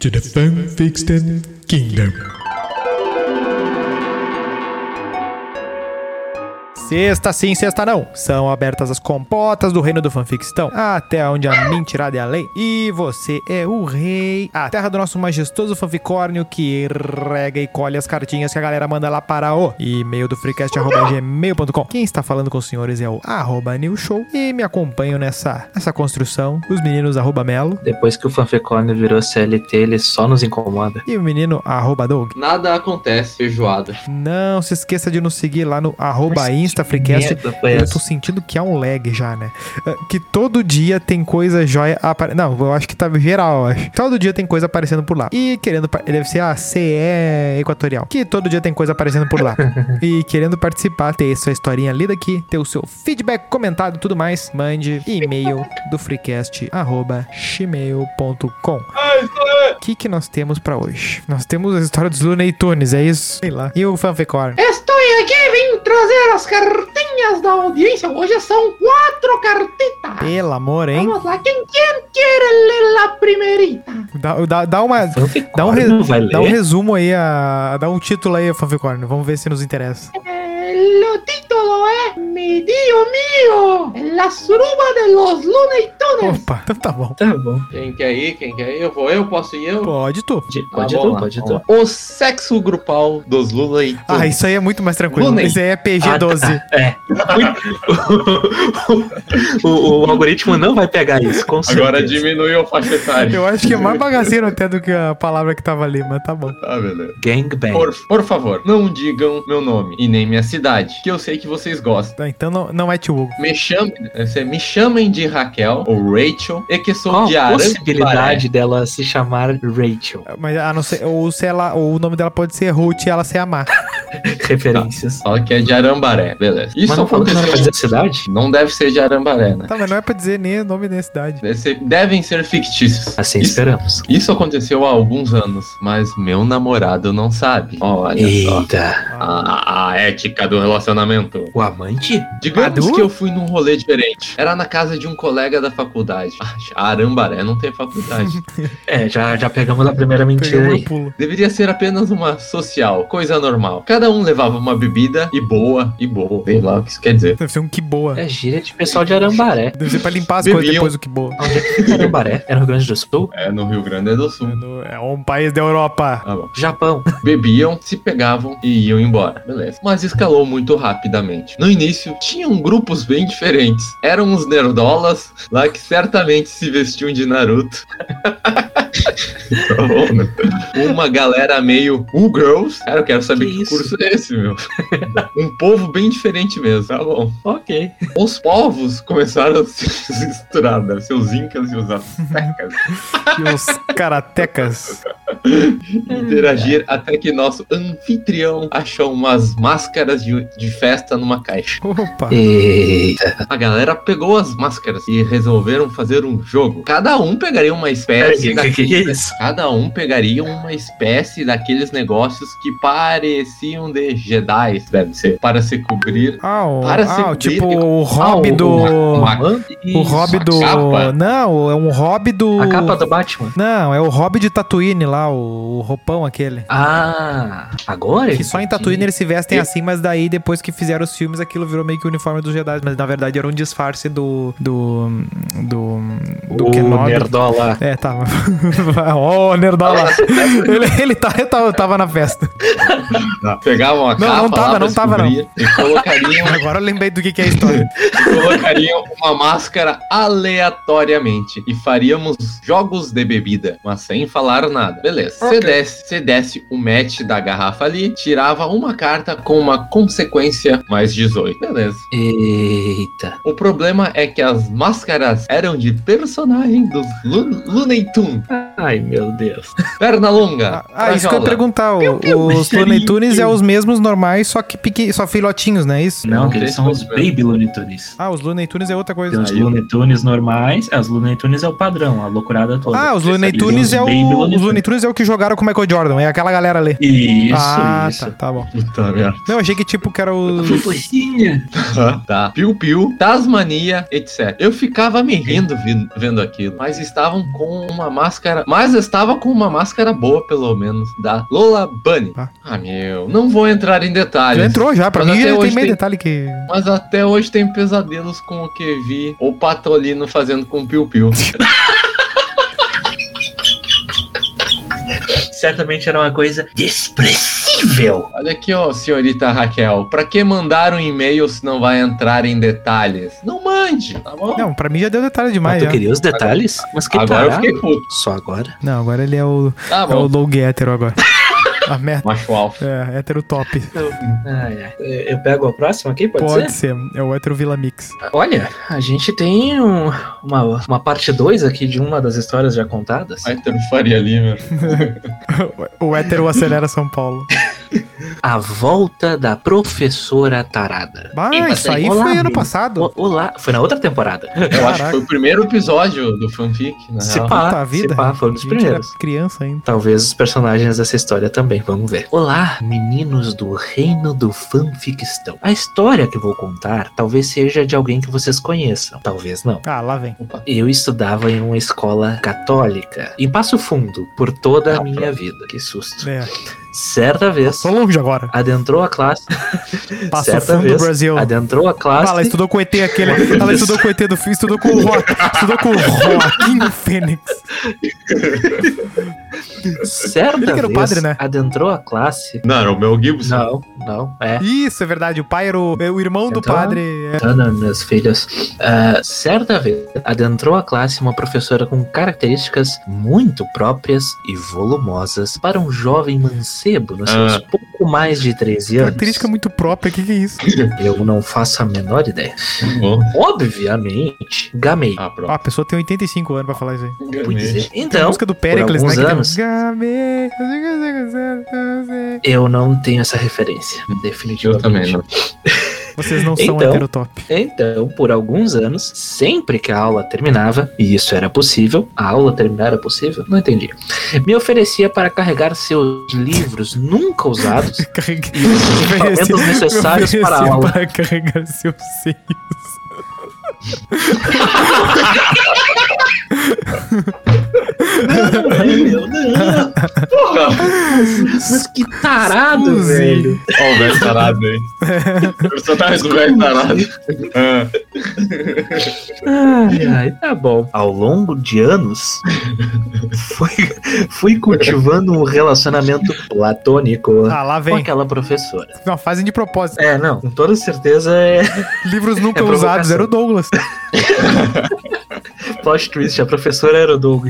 to the Fun Fixed Kingdom. Sexta sim, sexta não. São abertas as compotas do reino do fanfictão, até onde a mentirada é a lei. E você é o rei, a terra do nosso majestoso fanficórnio que rega e colhe as cartinhas que a galera manda lá para o e-mail do freecast.gmail.com. Quem está falando com os senhores é o arroba new show e me acompanham nessa, nessa construção os meninos arroba melo Depois que o Fanficone virou CLT, ele só nos incomoda. e o menino arroba Doug. Nada acontece, feijoada. Não se esqueça de nos seguir lá no arroba Insta Freecast. Merda foi Eu essa? tô sentindo que há um lag já, né? Ah, Que todo dia tem coisa jóia aparecendo. Não, eu acho que tá geral, eu acho. Todo dia tem coisa aparecendo por lá. E querendo. Deve ser a CE Equatorial. Que todo dia tem coisa aparecendo por lá. e querendo participar, ter sua historinha lida aqui, ter o seu feedback comentado e tudo mais, mande e-mail do freecast arroba gmail.com. O que, que nós temos pra hoje? Nós temos a história dos Looney Tunes, é isso? Sei lá. E o Fanficor? Estou aqui, vim trazer as cartinhas da audiência. Hoje são quatro cartitas. Pelo amor, hein? Vamos lá, quem quer, quer ler a primeirita? Dá, dá, dá uma. Dá um, re- dá um resumo aí, a, dá um título aí, Fanficorn. Vamos ver se nos interessa. Eh, o título é Mi Dio Mío, la suruba de los Looney Tunes. Opa, então tá bom. Tá bom. Quem quer ir, quem quer ir, eu vou, eu posso ir, eu. Pode tu. Pode, Tá, pode tu, lá, pode tu. O sexo grupal dos Lula e Ah, isso aí é muito mais tranquilo. Looney. Isso aí é PG-12. É. o, o- o algoritmo não vai pegar isso, com Agora certeza. diminuiu o faixa etária. Eu acho que é mais bagaceiro até do que a palavra que tava ali, mas tá bom. Ah, beleza. Gangbang. Por, por favor, não digam meu nome e nem minha cidade, que eu sei que vocês gostam. Tá, então não, não é tio Hugo. Me chamem, eh, me chamem de Raquel ou Rachel e que sou Qual de a possibilidade dela se chamar Rachel? Mas a não ser. Ou se ela. Ou o nome dela pode ser Ruth e ela ser Amar. Referências. Fala que é de Arambaré, beleza. Isso Mas não falou que não era pra aconteceu. dizer cidade? Não deve ser de Arambaré, né? Tá, mas não é pra dizer nem o nome da cidade. Deve ser- devem ser fictícios. Assim Isso- esperamos. Isso aconteceu há alguns anos, mas meu namorado não sabe. Olha só. Eita. A, a ética do relacionamento. O amante? Digamos Adu? que eu fui num rolê diferente. Era na casa de um colega da faculdade. Ah, Arambaré não tem faculdade. É, já, já pegamos a primeira mentira no aí. Deveria ser apenas uma social, coisa normal. Cada um levava uma bebida e boa, e boa. Sei lá o que isso quer dizer. Deve ser um que boa. É gíria de pessoal de Arambaré. Deve ser pra limpar as Bebiam. coisas depois do que boa. Onde é que fica Arambaré? É no Rio Grande do Sul? É no Rio Grande do Sul. É um país da Europa. Bom. Japão. Bebiam, se pegavam e iam embora. Beleza. Mas escalou muito rapidamente. No início, tinham grupos bem diferentes. Eram uns nerdolas lá que certamente se vestiam de Naruto. Tá bom, né? Uma galera meio uh, girls. Cara, eu quero saber Que que, curso é esse, meu. um povo bem diferente mesmo, tá bom. Ok. Os povos começaram a se misturar, deve ser os incas e os aztecas. E os karatecas. interagir até que nosso anfitrião achou umas máscaras de, de festa numa caixa. Opa. Eita. A galera pegou as máscaras e resolveram fazer um jogo. Cada um pegaria uma espécie. Peraí, que que é daqueles- isso? Cada um pegaria uma espécie daqueles negócios que pareciam de Jedi, deve ser, para se cobrir. Ah, o, Para se ah, o tipo cobrir- o hobby Ah, o- do. uma- O hobby a do. capa? Não, é um hobby do. A capa do Batman. Não, é o hobby de Tatooine lá, o, o roupão aquele. Ah, agora? Que só em Tatooine eles se vestem assim, mas daí depois que fizeram os filmes aquilo virou meio que o uniforme dos Jedi. Mas na verdade era um disfarce do. do. Do. do o Kenobi. Nerdola. É, tava. Ó, oh, Nerdola. ele, ele tá, tava, tava na festa. Pegavam a Não, capa não tava, não tava, não. e colocariam Agora eu lembrei do que, que é a história. e colocariam uma máscara aleatoriamente e faríamos jogos de bebida, mas sem falar nada. Beleza. Você desce, você desce o match da garrafa ali, tirava uma carta com uma consequência mais 18. Beleza. Eita. O problema é que as máscaras eram de personagem dos Lu Looney Tunes. Ai, meu Deus. Perna longa. Ah, ah, isso que eu ia perguntar. o- piu, os Looney Tunes é os mesmos normais, só que só filhotinhos, não é isso? Não, Não que eles são os. Baby Looney Tunes. Ah, os Looney Tunes é outra coisa. Tem os. Looney Tunes normais. É, os Looney Tunes é o padrão, a loucurada toda. Ah, os Looney E Tunes é o. Looney Os Looney Tunes é o que jogaram com o Michael Jordan, é aquela galera ali. Isso, ah, isso. tá, tá bom. Puta merda. Não, eu achei que tipo que era o. Fofinha. Tá. Piu Piu, Tasmania, etc. Eu ficava me rindo vendo aquilo, mas estavam com uma máscara. Mas estava com uma máscara boa, pelo menos, da Lola Bunny. Ah. Ah, meu, não vou entrar em detalhes. Já entrou já, pra Mas mim até já tem hoje meio tem- detalhe que. Mas até hoje tem pesadelos com o que vi o Patolino fazendo com o Piu Piu. Certamente era uma coisa desprezível. Olha aqui, ó, senhorita Raquel. Pra que mandar um e-mail se não vai entrar em detalhes? Não mande, tá bom? Não, pra mim já deu detalhe Mas demais tu já. queria os detalhes? Mas que Agora eu tarado. fiquei puto. Só agora? Não, agora ele é o. Tá É o low hétero agora. A meta. Macho alfa. É, hétero top. Ai. Eu pego a próxima aqui, pode, Pode ser? ser. É o hétero Vila Mix. Olha, a gente tem um- uma, uma parte 2 aqui de uma das histórias já contadas. Vai ter o Faria Lima. O hétero acelera São Paulo. A volta da professora tarada. Bah, Ei, isso aí olá, foi ano passado. Olá, foi na outra temporada. Eu acho que Caraca. foi o primeiro episódio do fanfic, na Se real. pá, Puta vida. se pá, foi um dos primeiros. criança ainda. Talvez os personagens dessa história também, vamos ver. Olá, meninos do reino do fanficstão. A história que vou contar talvez seja de alguém que vocês conheçam, talvez não. Ah, lá vem. Opa. Eu estudava em uma escola católica, em Passo Fundo, por toda a minha vida. Que susto. É. Certa vez, Tô longe agora. adentrou a classe. Passo certa Fundo, vez, Brasil. Adentrou a classe. ela estudou com o ET aquele. Ela estudou com o ET do filme, estudou com o Rock. Estudou com o Joaquim Fênix. Certa Ele que era o vez, padre, né? adentrou a classe. Não, era o Mel Gibson. Não, não, é. Isso, é verdade. O pai era o, é o irmão do Então- padre. É. Ana, meus filhos. Ah, certa vez, adentrou a classe uma professora com características muito próprias e volumosas para um jovem mancebo nos seus Ah. pouco mais de 13 anos. Característica muito própria. O que, que é isso? Eu não faço a menor ideia. Bom. Obviamente, gamei. Ah, pronto. a pessoa tem 85 anos pra falar isso aí. Dizer. Tem a Então, música do Pericles, né? tem anos. Eu não tenho essa referência. Eu Definitivamente. também não. Vocês não são Então- heterotop. Então, por alguns anos, sempre que a aula terminava, e isso era possível, a aula terminar era possível? Não entendi. Me oferecia para carregar seus livros nunca usados e os equipamentos necessários para a aula. para carregar seus seios. Ai, meu Deus. Mas que tarado, Suzy. velho. Ó, o velho tarado aí. Personagem do velho tarado. Ah, Ai, ai, tá bom. Ao longo de anos, fui, fui cultivando um relacionamento platônico Ah, lá com vem. aquela professora. Não, fazem de propósito. É, não, com toda certeza é Livros nunca É usados, era o Douglas. plot twist, a professora era o Doug.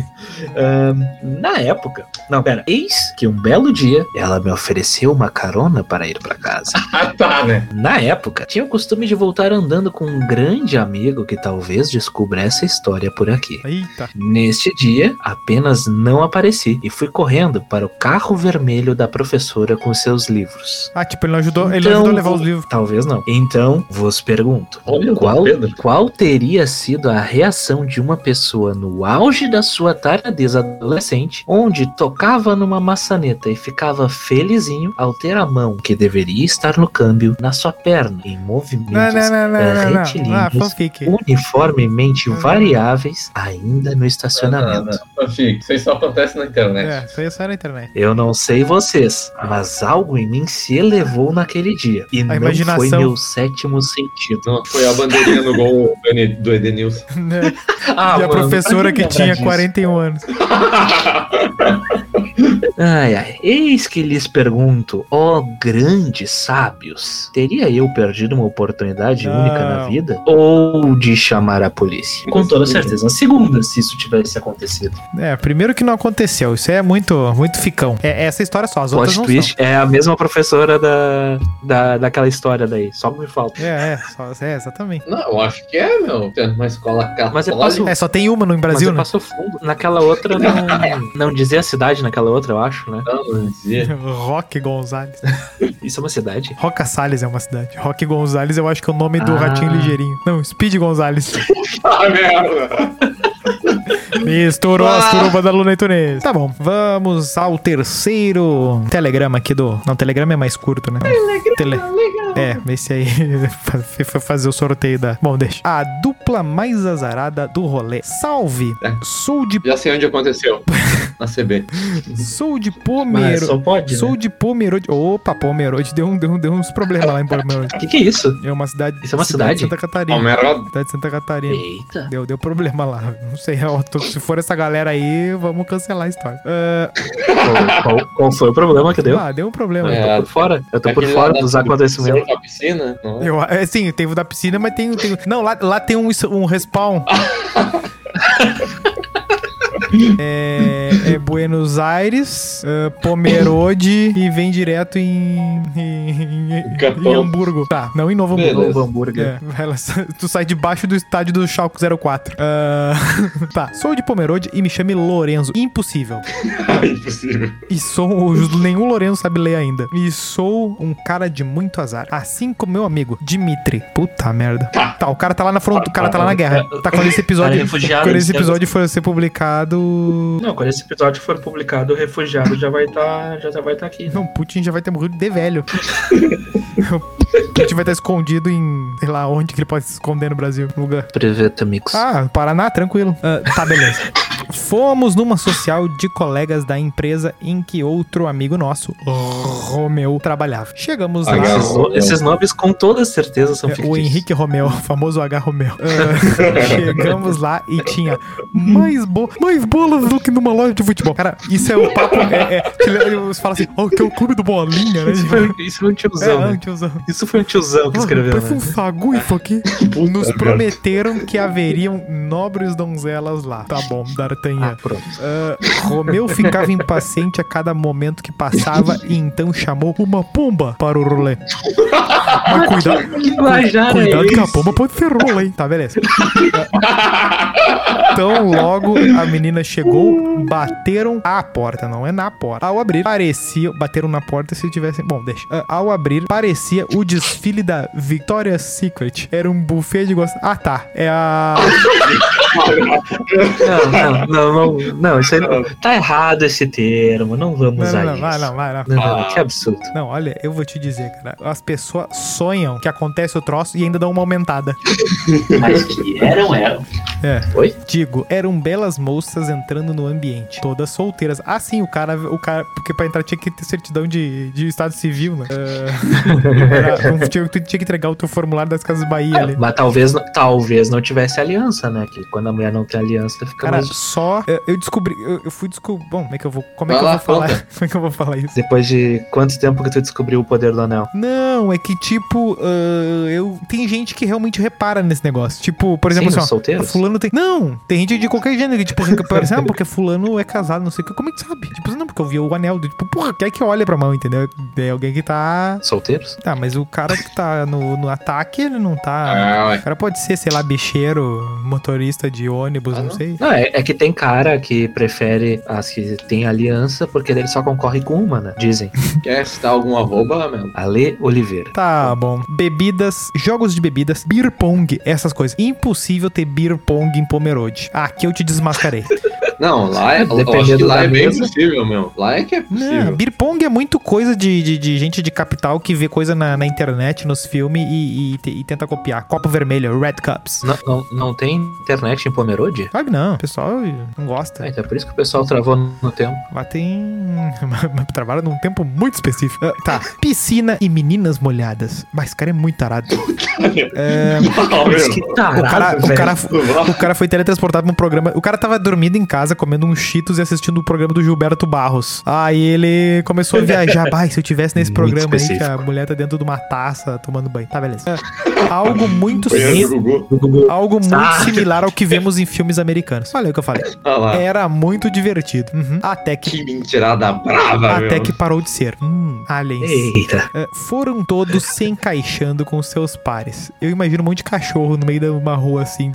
Ahn, na época, não, pera, eis que um belo dia ela me ofereceu uma carona para ir para casa. Ah, tá, né? Na época, tinha o costume de voltar andando com um grande amigo que talvez descubra essa história por aqui. Eita. Neste dia, apenas não apareci e fui correndo para o carro vermelho da professora com seus livros. Ah, tipo, ele não ajudou, ele Então- não ajudou a levar os livros. Talvez não. Então, vos pergunto: Olha o qual, qual teria sido a reação de uma pessoa no auge da sua taradeza adolescente, onde tocava numa maçaneta e ficava felizinho ao ter a mão que deveria estar no câmbio na sua perna, em movimentos Não. Ah, retilíneos, fanfic. uniformemente variáveis, ainda no estacionamento. Não, não, não. Fica, isso aí só acontece na internet. É, isso aí é só na internet. Eu não sei vocês, mas algo em mim se elevou naquele dia. E não imaginação. foi meu sétimo sentido. Não, foi a bandeirinha no gol do Edenilson. Ah, e a professora que tinha disso? 41 anos. Ai, ai. Eis que lhes pergunto, ó grandes sábios, teria eu perdido uma oportunidade Não. única na vida? Ou de chamar a polícia? Com toda certeza. A segunda, se isso tivesse acontecido. É, primeiro que não aconteceu. Isso é muito, muito ficão. É essa história só, as outras não twist é a mesma professora da, da, daquela história daí. Só me falta. são. É, é, só, é, exatamente. Não, eu acho que é, meu. Tem uma escola católica. Mas eu passo- É, só tem uma no Mas Brasil, eu né? passo fundo. Naquela outra não, não dizia a cidade naquela outra, eu acho, né? Não, não dizia. Roque Gonzalez. Isso é uma cidade? Roca Salles é uma cidade. Roque Gonzalez eu acho que é o nome do Ah. ratinho ligeirinho. Não, Speed Gonzalez. Ah, merda. Misturou as Ah. turubas da Luna e Tunes. Tá bom, vamos ao terceiro telegrama aqui do... Não, telegrama é mais curto, né? Tele... É, esse aí foi fazer o sorteio da... Bom, deixa. A dupla mais azarada do rolê. Salve! É. Sou de... Já sei onde aconteceu. Na CB. Sou de Mas Pomerode. só pode, Sou né? de Pomerode. Opa, Pomerode. Deu, um, deu, um- deu uns problemas lá em Pomerode. O que, que é isso? É uma cidade... Isso é uma cidade? de Santa Catarina. Palmeirado. Cidade de Santa Catarina. Eita. Deu, deu problema lá. Não sei. tô- Se for essa galera aí, vamos cancelar a história. Ah, Qual, qual- qual foi o problema que deu? ah, deu um problema. É. Eu tô por fora. Eu tô por Aquele fora dos da- Da piscina? Não é? Eu, é, sim, teve o da piscina, mas tem. tem não, lá, lá tem um, um respawn. É, é Buenos Aires, é, Pomerode e vem direto em, em, em- em Hamburgo. Tá, não em Novo. Hamburgo. Novo hambúrguer. É, ela- tu sai debaixo do estádio do Schalke 04. Ah, tá, sou de Pomerode e me chame Lorenzo. Impossível. Impossível. E sou. Nenhum Lorenzo sabe ler ainda. E sou um cara de muito azar. Assim como meu amigo, Dimitri. Puta merda. Tá, o cara tá lá na frente. O cara tá lá na guerra. Tá quando esse episódio. refugiado. Quando esse episódio for ser publicado. Não, quando esse episódio for publicado, o refugiado já vai estar já vai tá aqui. né? Não, Putin já vai ter morrido de velho. Putin vai estar escondido em. Sei lá onde que ele pode se esconder no Brasil. no Lugar. Preveta Mix. Ah, Paraná, tranquilo. Ah, tá, beleza. Fomos numa social de colegas da empresa em que outro amigo nosso, Romeu, trabalhava. Chegamos lá. Esses, no- esses nomes com toda certeza são É, fictícios. o Henrique Romeu, o famoso H. Romeu. Ah, chegamos lá e tinha mais, bo mais bolas do que numa loja de futebol. Cara, isso é o papo. É, é, eles falam assim, ó, que é o clube do Bolinha, né? Isso foi um É, tiozão. ah, né? tiozão. Isso foi um tiozão que escreveu, um né? sagu isso aqui. Nos prometeram que haveriam nobres donzelas lá. Tá bom, D'Artagnan. Ah, pronto. Ah, Romeu ficava impaciente a cada momento que passava e então chamou uma pomba para o rolê. Mas cuidado, Que linguajar é cuidado que a pomba pode ser rola, hein? Tá, beleza. Então, logo a menina chegou, bateram à porta, não é na porta. Ao abrir, parecia. Bateram na porta se tivessem. Bom, deixa. Ah, Ao abrir, parecia o desfile da Victoria's Secret. Era um buffet de gosto. Ah, tá. É a. Não, não, não, não, não, isso aí não. Tá errado esse termo, não vamos Não, usar não, isso. vai, não, vai, não. Não, não, que absurdo. Não, olha, eu vou te dizer, cara. As pessoas sonham que acontece o troço e ainda dão uma aumentada. Mas que eram, eram. É. Oi? Digo, eram belas moças entrando no ambiente, todas solteiras. Ah, sim, o cara, o cara, porque pra entrar tinha que ter certidão de, de estado civil, né? É, era- tinha, tu tinha que entregar o teu formulário das Casas Bahia ali. Mas talvez, talvez não tivesse aliança, né? Que quando a mulher não tem aliança, fica Cara, mais. só eu, eu descobri, eu, eu fui descobrir. Bom, como é que eu vou, como é Vai que eu lá, vou falar? Como é que eu vou falar isso? Depois de quanto tempo que tu descobriu o poder do anel? Não, é que tipo, ah, eu tem gente que realmente repara nesse negócio. Tipo, por exemplo, Sim, assim, ó, solteiros? Fulano tem. Não, tem gente de qualquer gênero tipo, parece, ah, porque fulano é casado, não sei o que. Como é que sabe? Tipo, não, porque eu vi o anel. Tipo, porra, quer que olha pra mão, entendeu? É alguém que tá. Solteiros? Tá, mas o cara que tá no, no ataque, ele não tá. Ah. O cara pode ser, sei lá, bicheiro, motorista de ônibus, Ah, não não? sei. Não, é, é que tem cara que prefere as que tem aliança porque ele só concorre com uma, né? Dizem. Quer citar algum arroba, meu? Ale Oliveira. Tá bom. Bebidas, jogos de bebidas, beer pong, essas coisas. Impossível ter beer pong em Pomerode. Aqui eu te desmascarei. Não, lá é. Que Dependendo lá da é bem mesa. possível, meu. Lá é que é Não, possível. beer pong é muito coisa de, de, de gente de capital que vê coisa na, na internet, nos filmes e, e e tenta copiar. Copo vermelho, Red Cups. Não, não, não tem internet em Pomerode? Claro que não, o pessoal não gosta. É, então é por isso que o pessoal travou no tempo. Lá tem. Trabalha num tempo muito específico. Ah, tá. Piscina e meninas molhadas. Mas esse cara é muito tarado. É, Não, o, cara, o cara foi teletransportado pra um programa. O cara tava dormindo em casa casa comendo um Cheetos e assistindo o programa do Gilberto Barros. Aí ele começou a viajar. Bah, se eu tivesse nesse Muito programa aí, que a mulher tá dentro de uma taça tomando banho. Tá, beleza. É, algo muito Gugu. Algo muito Ah. similar ao que vemos em filmes americanos. Olha o que eu falei. Era muito divertido. Uhum. Até que. Que mentirada brava, Até meu. que parou de ser. Hum, aliens. Eita. É, foram todos se encaixando com seus pares. Eu imagino um monte de cachorro no meio de uma rua assim,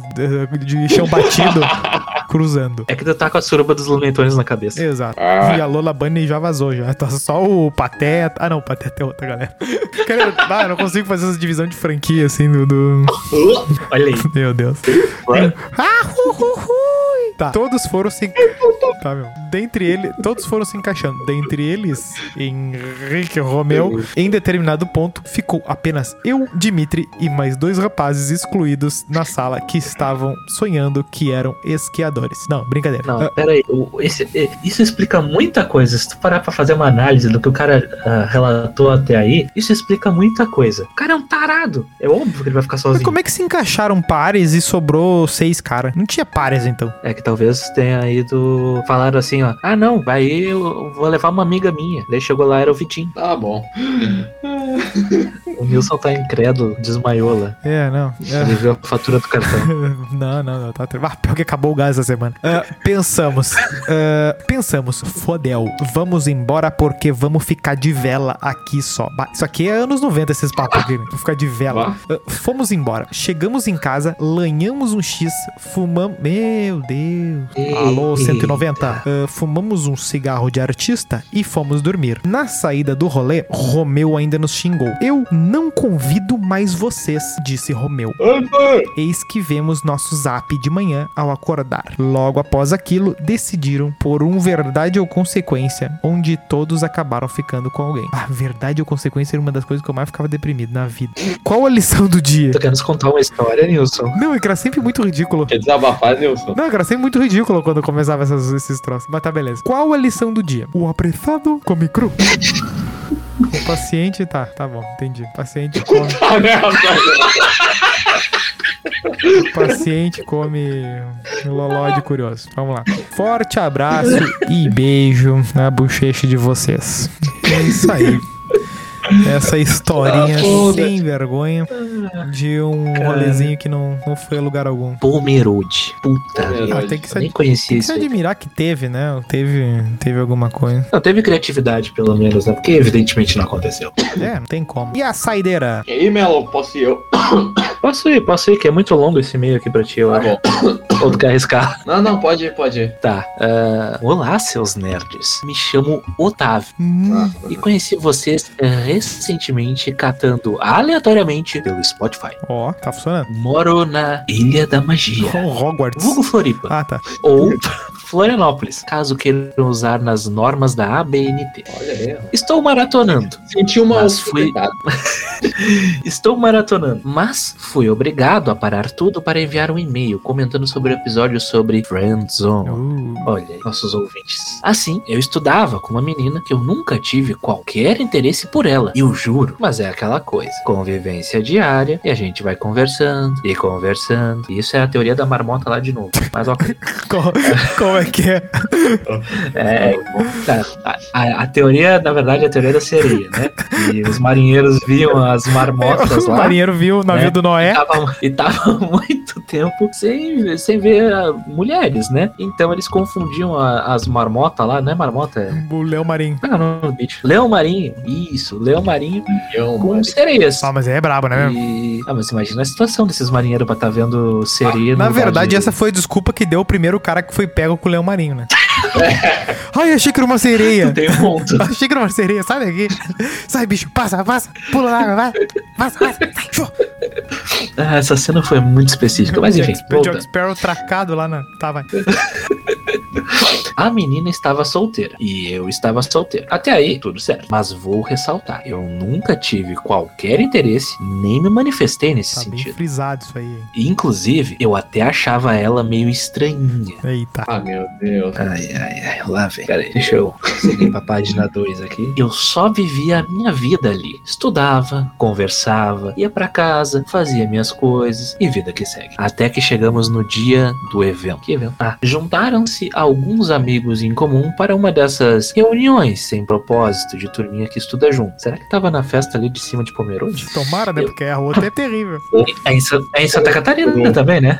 de chão batido, cruzando. É que tu tá com a suruba dos Lunetones na cabeça. Exato. Ah. E a Lola Bunny já vazou, já. Tá só o Pateta. Ah, não, o Pateta é outra galera. Cara, ah, eu não consigo fazer essa divisão de franquia assim do. do- Olha aí. Meu Deus. Ah, hu, hu, hu. Tá. Todos foram se. Tá, meu. Dentre eles. Todos foram se encaixando. Dentre eles, Henrique Romeu, em determinado ponto, ficou apenas eu, Dimitri e mais dois rapazes excluídos na sala que estavam sonhando que eram esquiadores. Não, brincadeira. Não, pera aí. O- esse- e- isso explica muita coisa. Se tu parar pra fazer uma análise do que o cara ah, relatou até aí, isso explica muita coisa. O cara é um tarado. É óbvio que ele vai ficar mas sozinho. como é que se encaixaram pares e sobrou seis caras? Não tinha pares então. É que talvez tenha ido. Falaram assim, ó. Ah, não, aí eu vou levar uma amiga minha. Daí chegou lá, era o Vitinho. Tá bom. O Nilson tá incrédulo, desmaiou lá. É, não. É. Ele viu a fatura do cartão. Não, não, não. Tá... Ah, pior que acabou o gás essa semana. Ah, pensamos. ah, pensamos. Fodel. Vamos embora porque vamos ficar de vela aqui só. Isso aqui é anos 90, esses papos aqui. né? Vou ficar de vela. Ah, fomos embora. Chegamos em casa, lanhamos um X, fumamos. Meu Deus. Alô, 190. Ah, fumamos um cigarro de artista e fomos dormir. Na saída do rolê, Romeu ainda nos xingou. Eu não convido mais vocês, disse Romeu. Eis que vemos nosso zap de manhã ao acordar. Logo após aquilo, decidiram por um verdade ou consequência, onde todos acabaram ficando com alguém. Ah, verdade ou consequência era uma das coisas que eu mais ficava deprimido na vida. Qual a lição do dia? Tu quer nos contar uma história, Nilson? Não, é que era sempre muito ridículo. Quer desabafar, Nilson? Não, era sempre muito ridículo quando começava essas- esses troços. Mas tá beleza. Qual a lição do dia? O apressado come cru. O paciente, tá, tá bom, entendi. O paciente come. O paciente come loló de curioso. Vamos lá. Forte abraço e beijo na bochecha de vocês. É isso aí. Essa historinha sem vergonha de um rolezinho que não, não foi a lugar algum. Pomerode. Puta Ah, vida. Ah, tem que se, nem tem conhecia que se isso. aí. admirar que teve, né? Teve, teve alguma coisa. Não, teve criatividade, pelo menos, né? Porque evidentemente não aconteceu. É, não tem como. E a saideira? E aí, Melo, posso ir eu? Posso ir, posso ir, que é muito longo esse e-mail aqui pra ti, eu Tá acho. bom. Ou tu quer arriscar? Não, não, pode ir, pode ir. Tá. ah, olá, seus nerds. Me chamo Otávio. Hum, E conheci vocês eh, recentemente catando aleatoriamente pelo Spotify. Ó, tá funcionando. Moro na Ilha da Magia. Oh, Hogwarts. Vulgo Floripa. Ah, tá. Ou Florianópolis, caso queiram usar nas normas da ABNT. Olha aí. Estou maratonando. Senti uma Mas fui-. Estou maratonando, mas fui obrigado a parar tudo para enviar um e-mail comentando sobre o episódio sobre Friendzone. Uh, Olha, aí, nossos ouvintes. Assim, eu estudava com uma menina que eu nunca tive qualquer interesse por ela. Eu juro. Mas é aquela coisa. Convivência diária e a gente vai conversando e conversando. Isso é a teoria da marmota lá de novo. Mas ok. qual é que é? É, tá, a, a- a teoria, na verdade, é a teoria da sereia, né? E os marinheiros viam as marmotas o lá. marinheiro viu o navio né? do Noé. Tava, e tava há muito tempo sem, sem ver ah, mulheres, né? Então eles confundiam a- as marmotas lá, não é marmota? É... O Léo Marinho. É o nome do bicho? Leão marinho. Isso, leão marinho Eu, com mano. sereias. Ah, mas é brabo, né? E... Ah, mas imagina a situação desses marinheiros pra estar vendo sereia. Na no lugar verdade, de- essa foi a desculpa que deu o primeiro cara que foi pego com o Leão Marinho, né? Ai, achei que era uma sereia. Tem um ponto. Achei que era uma sereia. Sai daqui. Sai, bicho. Passa, passa. Pula na água, vai. Passa, passa. Sai, show. Ah, essa cena foi muito específica, mas enfim. O Jack. Sparrow tracado lá na... Tá, vai. A menina estava solteira e eu estava solteiro. Até aí, tudo certo. Mas vou ressaltar: eu nunca tive qualquer interesse, nem me manifestei nesse Tá bem sentido. frisado isso aí. Inclusive, eu até achava ela meio estranhinha. Eita. Ah, meu Deus. Ai, ai, ai, lá vem. Peraí, deixa eu seguir pra página 2 aqui. Eu só vivia a minha vida ali. Estudava, conversava, ia pra casa, fazia minhas coisas e vida que segue. Até que chegamos no dia do evento. Que evento? Ah, juntaram-se alguns amigos em comum para uma dessas reuniões sem propósito de turminha que estuda junto. Será que tava na festa ali de cima de Pomerode? Tomara, né? Eu- Porque a outra é terrível. É em, é em Santa Catarina também, né?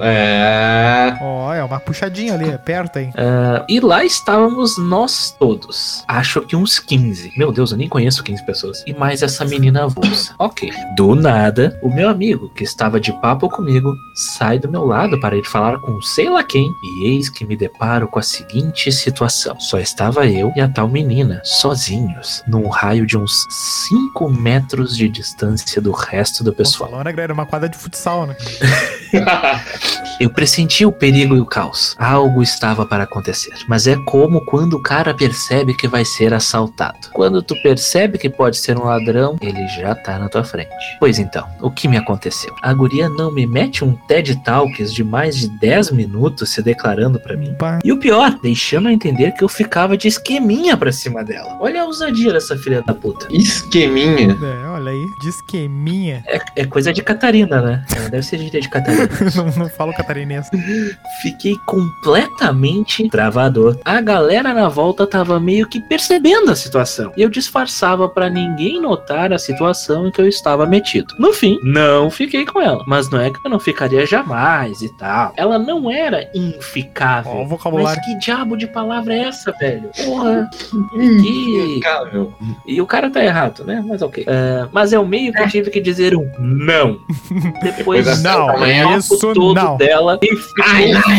É. Ó, é uma puxadinha ali, é perto, hein? Ah, e lá estávamos nós todos. Acho que uns 15. Meu Deus, eu nem conheço 15 pessoas. E mais essa menina avulsa. Ok. Do nada, o meu amigo, que estava de papo comigo, sai do meu lado para ir falar com sei lá quem. E eis que me deparo com a seguinte situação: só estava eu e a tal menina, sozinhos, num raio de uns 5 metros de distância do resto do pessoal. Né, galera? Uma quadra de futsal, né? Eu pressenti o perigo e o caos. Algo estava para acontecer. Mas é como quando o cara percebe que vai ser assaltado. Quando tu percebe que pode ser um ladrão, ele já tá na tua frente. Pois então, o que me aconteceu? A guria não me mete um TED Talks de mais de 10 minutos se declarando pra mim. E o pior, deixando a entender que eu ficava de esqueminha pra cima dela. Olha a ousadia dessa filha da puta. Esqueminha. É, olha aí. De esqueminha. É, é coisa de Catarina, né? É, Deve ser de de Catarina. não, não falo catarinense. Fiquei completamente travador. A galera na volta tava meio que percebendo a situação. E eu disfarçava pra ninguém notar a situação em que eu estava metido. No fim, não fiquei com ela. Mas não é que eu não ficaria jamais e tal. Ela não era inficável. Ó, o vocabulário. Mas que diabo de palavra é essa, velho? Porra. Que... Impecável. E o cara tá errado, né? Mas ok. É, mas eu meio que tive que dizer um não. Depois Não, o papo isso todo não. dela e ficou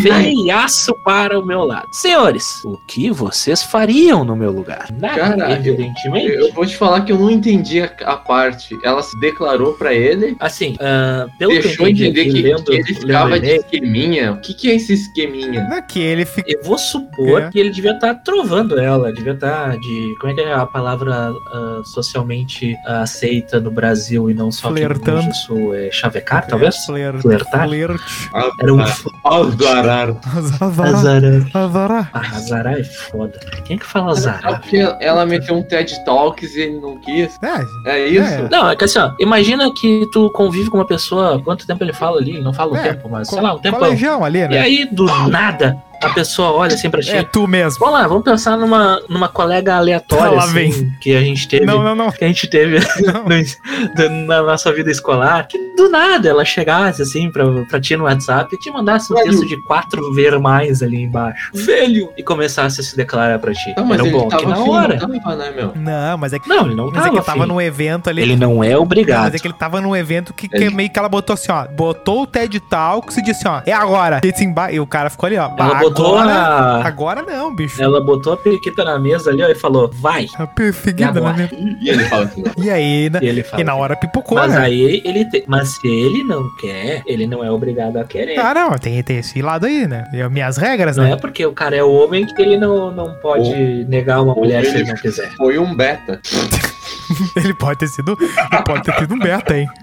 feiaço para o meu lado. Senhores, o que vocês fariam no meu lugar? Nada, Cara, eu- evidentemente. Eu vou te falar que eu não entendi a, a parte. Ela se declarou pra ele, Assim, ah, pelo deixou que eu entendi entender aqui, que, lendo, que ele ficava o de esqueminha. O que, que é esse esqueminha? Não é que ele fica. eu vou supor É. que ele devia estar trovando ela, devia estar de. Como é que é a palavra ah, socialmente aceita no Brasil e não só aqui no Rio Flertando. Grande do Sul? É chavecar, talvez? Flirt, Flertar? Flerte. Era um Azarar. Azará. azará. Azará. Ah, azará é foda. Quem é que fala Só azará? porque ela meteu um TED Talks e ele não quis. É, É isso? É. Não, é que assim, ó, imagina que tu convive com uma pessoa, quanto tempo ele fala ali? Ele não fala o É, tempo, mas co- sei lá, um tempão. colegião ali, E né? aí, do nada, a pessoa olha assim pra ti. É tu mesmo. Vamos lá, vamos pensar numa, numa colega aleatória, assim, vem. que a gente teve. Não, não, não. Que a gente teve não. no- na nossa vida escolar, que do nada ela chegasse assim pra, pra ti no WhatsApp e te mandasse um Velho. texto de quatro ver mais ali embaixo. Velho! E começasse a se declarar pra ti. Não, mas Era ele bom tava que na afim, hora. não tava, né, meu? Não, mas é que. Não, ele não Mas tava. é que tava afim. num evento ali. Ele não é Não, obrigado. mas é que ele tava num evento que, que Ele- meio que ela botou assim, ó. Botou o TED Talks e disse, ó, é agora. E, assim, e o cara ficou ali, ó. Ela "Bah, botou agora, a. agora não, bicho. Ela botou a periquita na mesa ali, ó, e falou, vai. A perseguida, E agora? né? E ele fala assim, não. E aí? E ele fala. E na hora pipocou, mas né? aí ele te... Mas se ele não quer, ele não é obrigado a querer. Ah, não, tem, tem esse lado aí, né? E as minhas regras, Não né? é porque o cara é homem que ele não, não pode negar uma mulher se ele- ele não quiser. Foi um beta. Ele pode ter sido. Ele pode ter sido um beta, hein?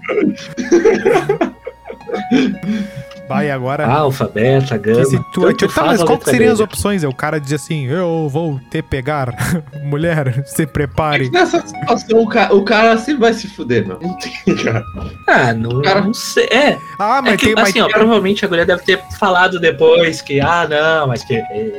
Vai agora. Alfa, beta, gama. que se tu, tá, faz mas a qual que seriam as opções? É o cara diz assim: Eu vou te pegar. Mulher, se prepare. Nessa situação, o cara, o cara sempre vai se fuder, meu. Não tem, cara. Ah, não, Cara- não sei. É, Ah, mas é que, tem. Mas, assim, ó, provavelmente a mulher deve ter falado depois que, ah, não, mas que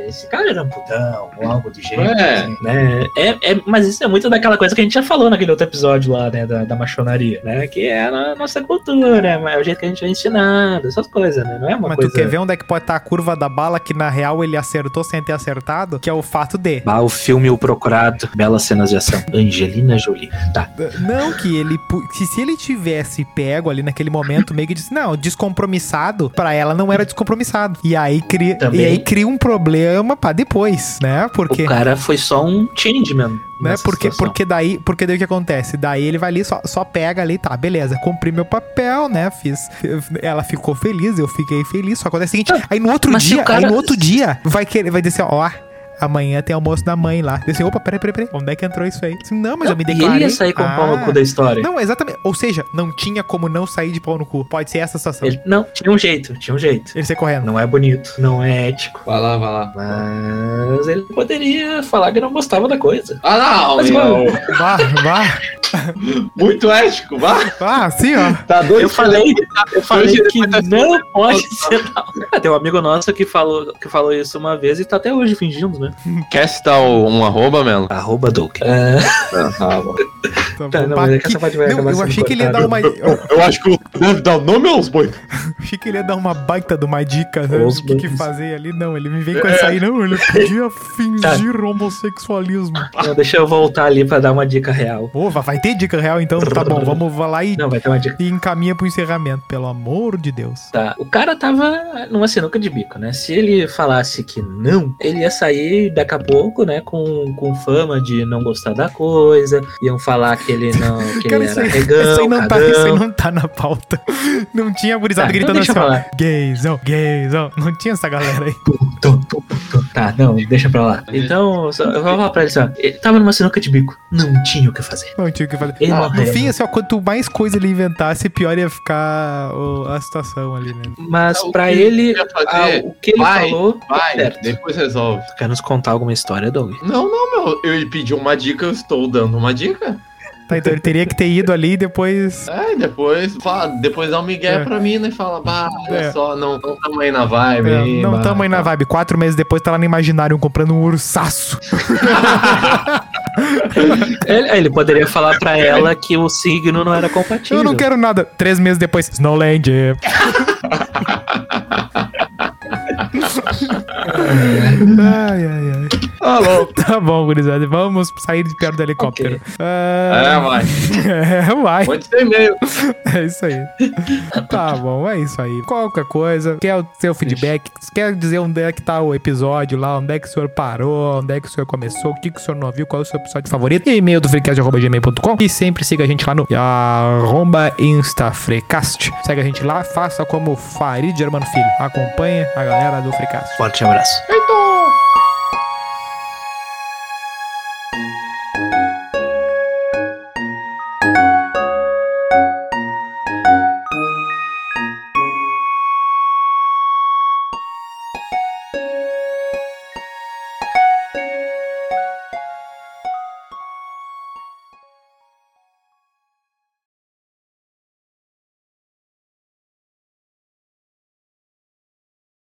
esse cara era um putão, ou algo do jeito, É. assim, né? É, é, mas isso é muito daquela coisa que a gente já falou naquele outro episódio lá, né, da, da machonaria, né? Que é a nossa cultura, é o jeito que a gente é ensinado, essas coisas, né? Não é uma mas coisa... tu quer ver onde é que pode estar a curva da bala que na real ele acertou sem ter acertado? Que é o fato de. Ah, o filme O Procurado, belas cenas de ação. Angelina Jolie. Tá. Não, que ele. Que se ele tivesse pego ali naquele momento, meio que disse, não, descompromissado, pra ela não era descompromissado. E aí cria, Também. e aí cria um problema pra depois, né? Porque. O cara foi só um changeman. Né? Porque, situação. porque daí, porque daí o que acontece? Daí ele vai ali, só, só pega ali, tá, beleza, cumpri meu papel, né? Fiz. Ela ficou feliz, eu fiquei feliz. Só acontece o seguinte, aí no outro mas dia, cara- aí no outro dia, vai querer, vai dizer, ó. Amanhã tem almoço da mãe lá. Eu Disse, opa, peraí, peraí, peraí. Onde é que entrou isso aí? Assim, não, mas eu me E ele declarei. ia sair com o pau no Ah. cu da história. Não, exatamente. Ou seja, não tinha como não sair de pau no cu. Pode ser essa situação. Ele, Ele- não, tinha um jeito, tinha um jeito. sair correndo. Não é bonito, não é ético. Vai lá, vai lá. Mas ele poderia falar que não gostava da coisa. Ah, não, Mas, meu. Vá, vá. Muito ético, vá. Ah, sim, ó. Tá doido. Eu falei, eu falei ele que não pode ser não. Ah, Tem um amigo nosso que falou, que falou isso uma vez e tá até hoje fingindo, né? Quer citar o- um arroba, Melo? Arroba Duke. É, Ah, bom. Tá Tá, bom. não, mas é que essa parte vai não, eu achei que ele ia dar uma. Eu Eu acho que o deve dar o nome aos boi. achei que ele ia dar uma baita de uma dica né, do que, que fazer ali. Não, ele me vem com essa aí, não. Ele podia Tá. fingir homossexualismo. Não, deixa eu voltar ali pra dar uma dica real. Pô, vai- ter dica real, então tá bom. Vamos lá e, Não, vai ter uma dica. e encaminha pro encerramento, pelo amor de Deus. Tá. O cara tava numa sinuca de bico, né? Se ele falasse que não, ele ia sair daqui a pouco, né? Com, com fama de não gostar da coisa. Iam falar que ele não. Que Cara, ele isso era aí, regão, isso aí não tá, isso aí não tá na pauta. Não tinha gurizada Tá, então gritando deixa assim, ó. Gaysão, gaysão. Não tinha essa galera aí. Tum, tum. Tá, não, deixa pra lá. Então, só- eu vou falar pra ele assim, ó. Ele tava numa sinuca de bico. Não tinha o que fazer. Não tinha o que fazer. Ele Ah, no fim, assim, ó, quanto mais coisa ele inventasse, pior ia ficar a situação ali, né? Mas O pra ele, ah, o que ele Vai, falou, Vai, certo. depois resolve. Quer nos contar alguma história, Doug? Não, não, meu. Eu pedi uma dica, eu estou dando uma dica. Tá, então ele teria que ter ido ali e depois. É, depois, fala, depois dá um migué É. pra mim, né? Fala, bah, olha É. só, não, não tamo aí na vibe. É, aí, não bah, tamo aí na tá. vibe. Quatro meses depois tá lá no Imaginário comprando um ursaço. Ele, ele poderia falar pra ela que o signo não era compatível. Eu não quero nada. Três meses depois, Snowland. ai, ai, ai. Alô. Tá bom, gurizada. Vamos sair de perto do helicóptero. É, Ah, vai. É, vai. Pode ser e-mail. É isso aí. Tá bom, é isso aí. Qualquer coisa, quer o seu feedback, quer dizer onde é que tá o episódio lá, onde é que o senhor parou, onde é que o senhor começou, o que, que o senhor não ouviu, qual é o seu episódio favorito, e-mail do freecast.gmail.com e sempre siga a gente lá no arroba instafrecast. Segue a gente lá, faça como Farid Germano Filho. Acompanha a galera do Freecast. Forte abraço. Eita,